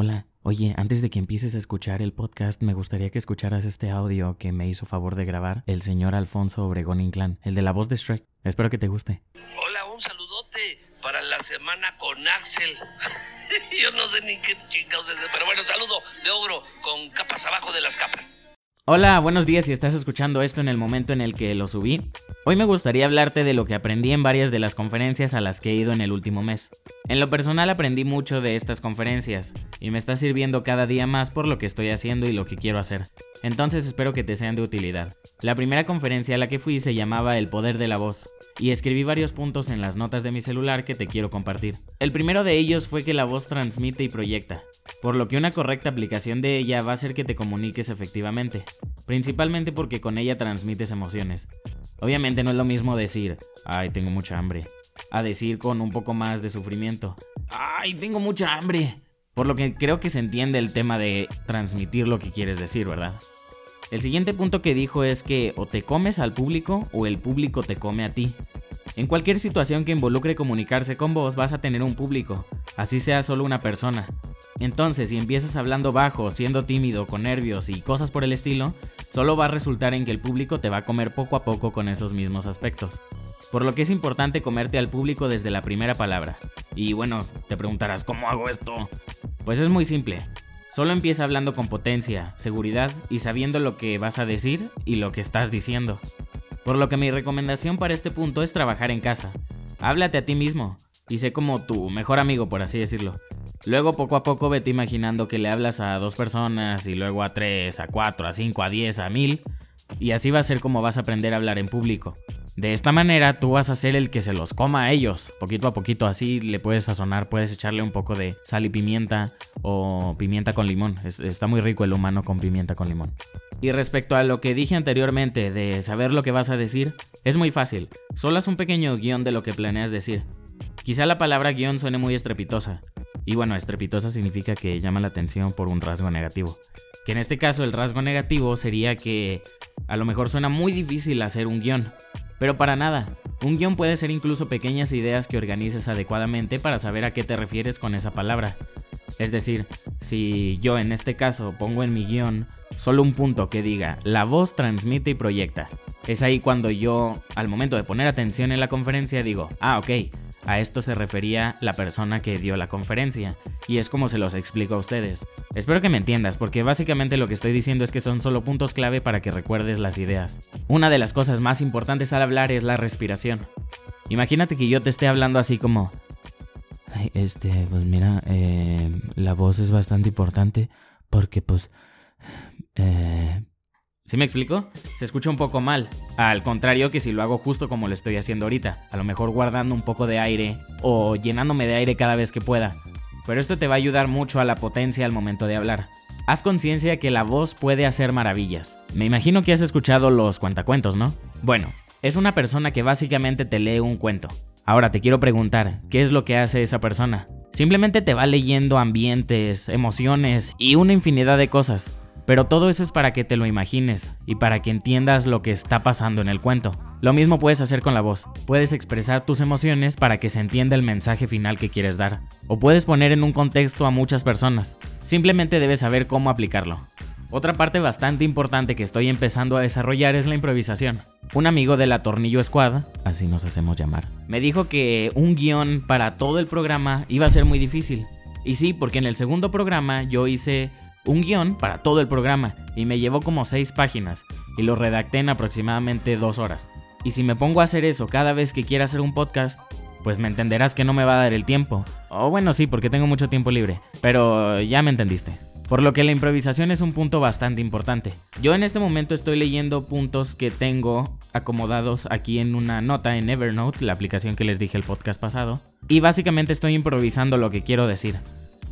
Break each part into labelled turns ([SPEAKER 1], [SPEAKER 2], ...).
[SPEAKER 1] Hola, oye, antes de que empieces a escuchar el podcast, me gustaría que escucharas este audio que me hizo favor de grabar el señor Alfonso Obregón Inclán, el de la voz de Shrek. Espero que te guste.
[SPEAKER 2] Hola, un saludote para la semana con Axel. Yo no sé ni qué chingados es, pero bueno, saludo de ogro con capas abajo de las capas.
[SPEAKER 1] Hola, buenos días si estás escuchando esto en el momento en el que lo subí. Hoy me gustaría hablarte de lo que aprendí en varias de las conferencias a las que he ido en el último mes. En lo personal aprendí mucho de estas conferencias y me está sirviendo cada día más por lo que estoy haciendo y lo que quiero hacer. Entonces espero que te sean de utilidad. La primera conferencia a la que fui se llamaba El Poder de la Voz y escribí varios puntos en las notas de mi celular que te quiero compartir. El primero de ellos fue que la voz transmite y proyecta, por lo que una correcta aplicación de ella va a hacer que te comuniques efectivamente principalmente porque con ella transmites emociones. Obviamente no es lo mismo decir, ay, tengo mucha hambre, a decir con un poco más de sufrimiento, ay, tengo mucha hambre. Por lo que creo que se entiende el tema de transmitir lo que quieres decir, ¿verdad? El siguiente punto que dijo es que o te comes al público o el público te come a ti. En cualquier situación que involucre comunicarse con vos vas a tener un público, así sea solo una persona. Entonces, si empiezas hablando bajo, siendo tímido, con nervios y cosas por el estilo, solo va a resultar en que el público te va a comer poco a poco con esos mismos aspectos. Por lo que es importante comerte al público desde la primera palabra. Y bueno, te preguntarás, ¿cómo hago esto? Pues es muy simple. Solo empieza hablando con potencia, seguridad y sabiendo lo que vas a decir y lo que estás diciendo. Por lo que mi recomendación para este punto es trabajar en casa. Háblate a ti mismo y sé como tu mejor amigo, por así decirlo. Luego poco a poco vete imaginando que le hablas a dos personas y luego a tres, a cuatro, a cinco, a diez, a mil. Y así va a ser como vas a aprender a hablar en público. De esta manera tú vas a ser el que se los coma a ellos, poquito a poquito, así le puedes sazonar, puedes echarle un poco de sal y pimienta o pimienta con limón, está muy rico el humano con pimienta con limón. Y respecto a lo que dije anteriormente de saber lo que vas a decir, es muy fácil, solo haz un pequeño guion de lo que planeas decir. Quizá la palabra guion suene muy estrepitosa, y bueno, estrepitosa significa que llama la atención por un rasgo negativo. Que en este caso el rasgo negativo sería que a lo mejor suena muy difícil hacer un guion, pero para nada, un guion puede ser incluso pequeñas ideas que organices adecuadamente para saber a qué te refieres con esa palabra. Es decir, si yo en este caso pongo en mi guion solo un punto que diga, la voz transmite y proyecta. Es ahí cuando yo, al momento de poner atención en la conferencia, digo, ah, ok, a esto se refería la persona que dio la conferencia, y es como se los explico a ustedes. Espero que me entiendas, porque básicamente lo que estoy diciendo es que son solo puntos clave para que recuerdes las ideas. Una de las cosas más importantes al hablar es la respiración. Imagínate que yo te esté hablando así como... este, pues mira, eh, la voz es bastante importante porque pues eh... ¿Sí me explico? Se escucha un poco mal. Al contrario que si lo hago justo como lo estoy haciendo ahorita. A lo mejor guardando un poco de aire o llenándome de aire cada vez que pueda. Pero esto te va a ayudar mucho a la potencia al momento de hablar. Haz conciencia que la voz puede hacer maravillas. Me imagino que has escuchado los cuentacuentos, ¿no? Bueno, es una persona que básicamente te lee un cuento. Ahora te quiero preguntar, ¿qué es lo que hace esa persona? Simplemente te va leyendo ambientes, emociones y una infinidad de cosas. Pero todo eso es para que te lo imagines y para que entiendas lo que está pasando en el cuento. Lo mismo puedes hacer con la voz. Puedes expresar tus emociones para que se entienda el mensaje final que quieres dar. O puedes poner en un contexto a muchas personas. Simplemente debes saber cómo aplicarlo. Otra parte bastante importante que estoy empezando a desarrollar es la improvisación. Un amigo de la Tornillo Squad, así nos hacemos llamar, me dijo que un guion para todo el programa iba a ser muy difícil. Y sí, porque en el segundo programa yo hice un guion para todo el programa y me llevó como 6 páginas y lo redacté en aproximadamente 2 horas. Y si me pongo a hacer eso cada vez que quiera hacer un podcast, pues me entenderás que no me va a dar el tiempo. O bueno, sí, porque tengo mucho tiempo libre, pero ya me entendiste. Por lo que la improvisación es un punto bastante importante. Yo en este momento estoy leyendo puntos que tengo acomodados aquí en una nota en Evernote, la aplicación que les dije el podcast pasado, y básicamente estoy improvisando lo que quiero decir.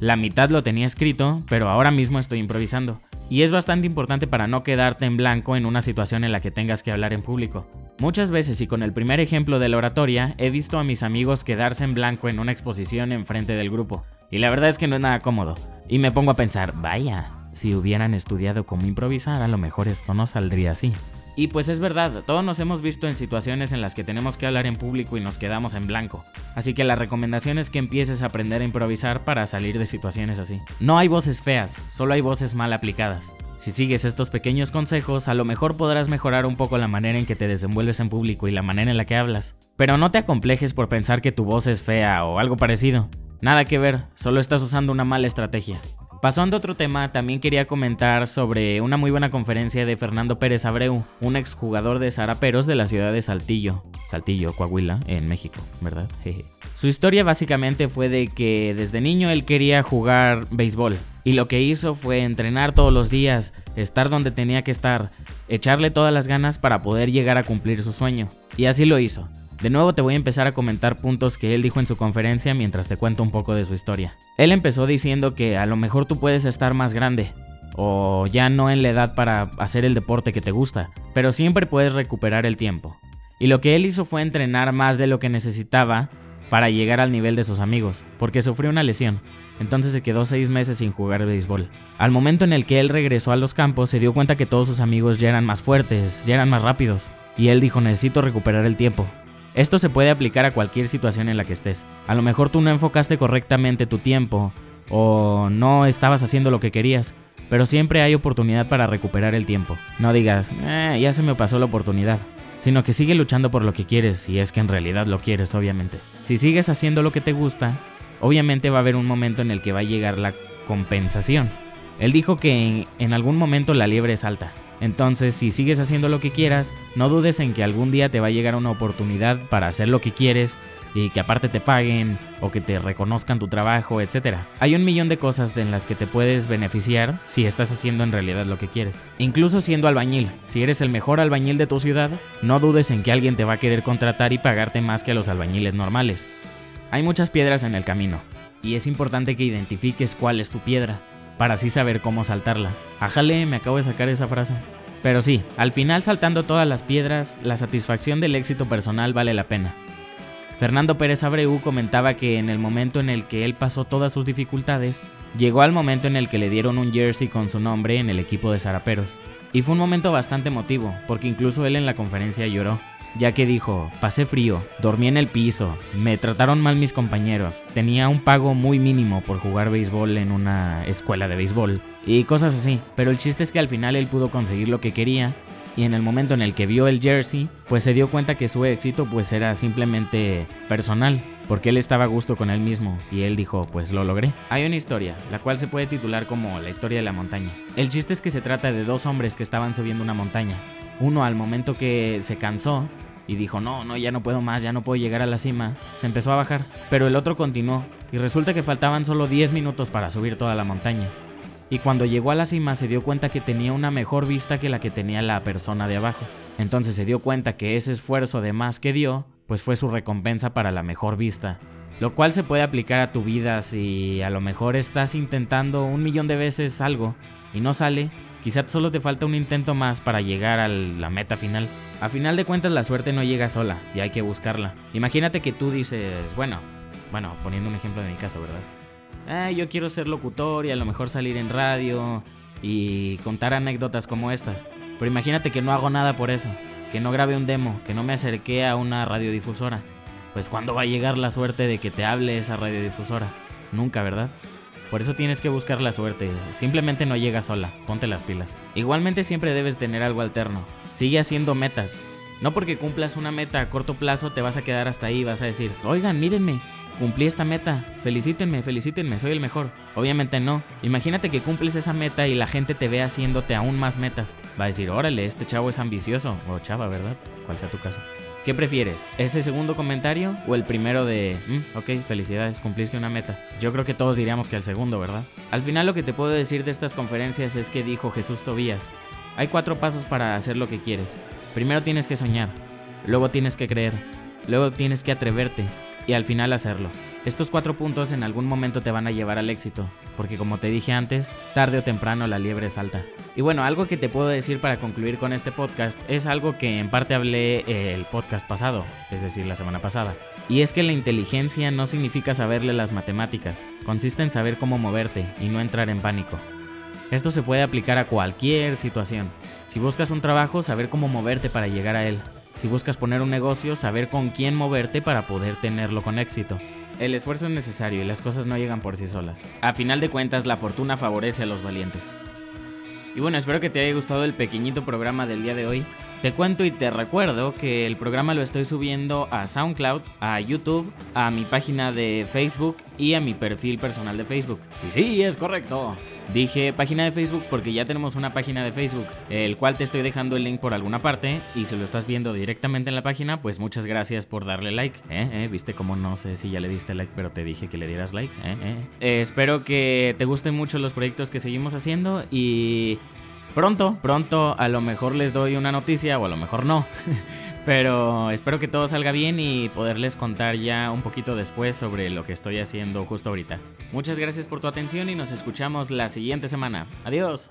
[SPEAKER 1] La mitad lo tenía escrito, pero ahora mismo estoy improvisando. Y es bastante importante para no quedarte en blanco en una situación en la que tengas que hablar en público. Muchas veces y con el primer ejemplo de la oratoria, he visto a mis amigos quedarse en blanco en una exposición en frente del grupo. Y la verdad es que no es nada cómodo. Y me pongo a pensar, vaya, si hubieran estudiado cómo improvisar, a lo mejor esto no saldría así. Y pues es verdad, todos nos hemos visto en situaciones en las que tenemos que hablar en público y nos quedamos en blanco. Así que la recomendación es que empieces a aprender a improvisar para salir de situaciones así. No hay voces feas, solo hay voces mal aplicadas. Si sigues estos pequeños consejos, a lo mejor podrás mejorar un poco la manera en que te desenvuelves en público y la manera en la que hablas. Pero no te acomplejes por pensar que tu voz es fea o algo parecido. Nada que ver, solo estás usando una mala estrategia. Pasando a otro tema, también quería comentar sobre una muy buena conferencia de Fernando Pérez Abreu, un exjugador de Zaraperos de la ciudad de Saltillo, Saltillo, Coahuila, en México, ¿verdad? Su historia básicamente fue de que desde niño él quería jugar béisbol y lo que hizo fue entrenar todos los días, estar donde tenía que estar, echarle todas las ganas para poder llegar a cumplir su sueño. Y así lo hizo. De nuevo te voy a empezar a comentar puntos que él dijo en su conferencia mientras te cuento un poco de su historia. Él empezó diciendo que a lo mejor tú puedes estar más grande, o ya no en la edad para hacer el deporte que te gusta, pero siempre puedes recuperar el tiempo. Y lo que él hizo fue entrenar más de lo que necesitaba para llegar al nivel de sus amigos, porque sufrió una lesión. Entonces se quedó seis meses sin jugar béisbol. Al momento en el que él regresó a los campos, se dio cuenta que todos sus amigos ya eran más fuertes, ya eran más rápidos. Y él dijo, necesito recuperar el tiempo. Esto se puede aplicar a cualquier situación en la que estés. A lo mejor tú no enfocaste correctamente tu tiempo o no estabas haciendo lo que querías, pero siempre hay oportunidad para recuperar el tiempo. No digas, eh, ya se me pasó la oportunidad, sino que sigue luchando por lo que quieres, si es que en realidad lo quieres, obviamente. Si sigues haciendo lo que te gusta, obviamente va a haber un momento en el que va a llegar la compensación. Él dijo que en, algún momento la liebre es alta. Entonces, si sigues haciendo lo que quieras, no dudes en que algún día te va a llegar una oportunidad para hacer lo que quieres y que aparte te paguen o que te reconozcan tu trabajo, etc. Hay un millón de cosas en las que te puedes beneficiar si estás haciendo en realidad lo que quieres. Incluso siendo albañil, si eres el mejor albañil de tu ciudad, no dudes en que alguien te va a querer contratar y pagarte más que a los albañiles normales. Hay muchas piedras en el camino, y es importante que identifiques cuál es tu piedra para así saber cómo saltarla. Ajale, me acabo de sacar esa frase. Pero sí, al final saltando todas las piedras, la satisfacción del éxito personal vale la pena. Fernando Pérez Abreu comentaba que en el momento en el que él pasó todas sus dificultades, llegó al momento en el que le dieron un jersey con su nombre en el equipo de Zaraperos. Y fue un momento bastante emotivo, porque incluso él en la conferencia lloró ya que dijo, pasé frío, dormí en el piso, me trataron mal mis compañeros, tenía un pago muy mínimo por jugar béisbol en una escuela de béisbol y cosas así, pero el chiste es que al final él pudo conseguir lo que quería y en el momento en el que vio el jersey, pues se dio cuenta que su éxito pues era simplemente personal, porque él estaba a gusto con él mismo y él dijo, pues lo logré. Hay una historia, la cual se puede titular como la historia de la montaña. El chiste es que se trata de dos hombres que estaban subiendo una montaña. Uno al momento que se cansó, y dijo, no, no, ya no puedo más, ya no puedo llegar a la cima, se empezó a bajar, pero el otro continuó, y resulta que faltaban solo 10 minutos para subir toda la montaña. Y cuando llegó a la cima se dio cuenta que tenía una mejor vista que la que tenía la persona de abajo. Entonces se dio cuenta que ese esfuerzo de más que dio, pues fue su recompensa para la mejor vista. Lo cual se puede aplicar a tu vida si a lo mejor estás intentando un millón de veces algo y no sale, quizás solo te falta un intento más para llegar a la meta final. A final de cuentas la suerte no llega sola y hay que buscarla. Imagínate que tú dices, bueno, bueno, poniendo un ejemplo de mi caso, ¿verdad? Ah, yo quiero ser locutor y a lo mejor salir en radio y contar anécdotas como estas. Pero imagínate que no hago nada por eso, que no grabé un demo, que no me acerqué a una radiodifusora. Pues ¿cuándo va a llegar la suerte de que te hable esa radiodifusora? Nunca, ¿verdad? Por eso tienes que buscar la suerte, simplemente no llega sola, ponte las pilas. Igualmente siempre debes tener algo alterno, Sigue haciendo metas. No porque cumplas una meta a corto plazo te vas a quedar hasta ahí, vas a decir, oigan, mírenme, cumplí esta meta, felicítenme, felicítenme, soy el mejor. Obviamente no. Imagínate que cumples esa meta y la gente te ve haciéndote aún más metas. Va a decir, órale, este chavo es ambicioso, o chava, ¿verdad? Cual sea tu caso. ¿Qué prefieres? ¿Ese segundo comentario o el primero de, mm, ok, felicidades, cumpliste una meta? Yo creo que todos diríamos que el segundo, ¿verdad? Al final lo que te puedo decir de estas conferencias es que dijo Jesús Tobías, hay cuatro pasos para hacer lo que quieres. Primero tienes que soñar, luego tienes que creer, luego tienes que atreverte y al final hacerlo. Estos cuatro puntos en algún momento te van a llevar al éxito, porque como te dije antes, tarde o temprano la liebre salta. Y bueno, algo que te puedo decir para concluir con este podcast es algo que en parte hablé el podcast pasado, es decir, la semana pasada. Y es que la inteligencia no significa saberle las matemáticas, consiste en saber cómo moverte y no entrar en pánico. Esto se puede aplicar a cualquier situación. Si buscas un trabajo, saber cómo moverte para llegar a él. Si buscas poner un negocio, saber con quién moverte para poder tenerlo con éxito. El esfuerzo es necesario y las cosas no llegan por sí solas. A final de cuentas, la fortuna favorece a los valientes. Y bueno, espero que te haya gustado el pequeñito programa del día de hoy. Te cuento y te recuerdo que el programa lo estoy subiendo a SoundCloud, a YouTube, a mi página de Facebook y a mi perfil personal de Facebook. Y sí, es correcto. Dije página de Facebook porque ya tenemos una página de Facebook, el cual te estoy dejando el link por alguna parte y si lo estás viendo directamente en la página, pues muchas gracias por darle like. ¿Eh? ¿Eh? ¿Viste cómo no sé si ya le diste like, pero te dije que le dieras like? ¿Eh? ¿Eh? Eh, espero que te gusten mucho los proyectos que seguimos haciendo y Pronto, pronto a lo mejor les doy una noticia o a lo mejor no. Pero espero que todo salga bien y poderles contar ya un poquito después sobre lo que estoy haciendo justo ahorita. Muchas gracias por tu atención y nos escuchamos la siguiente semana. Adiós.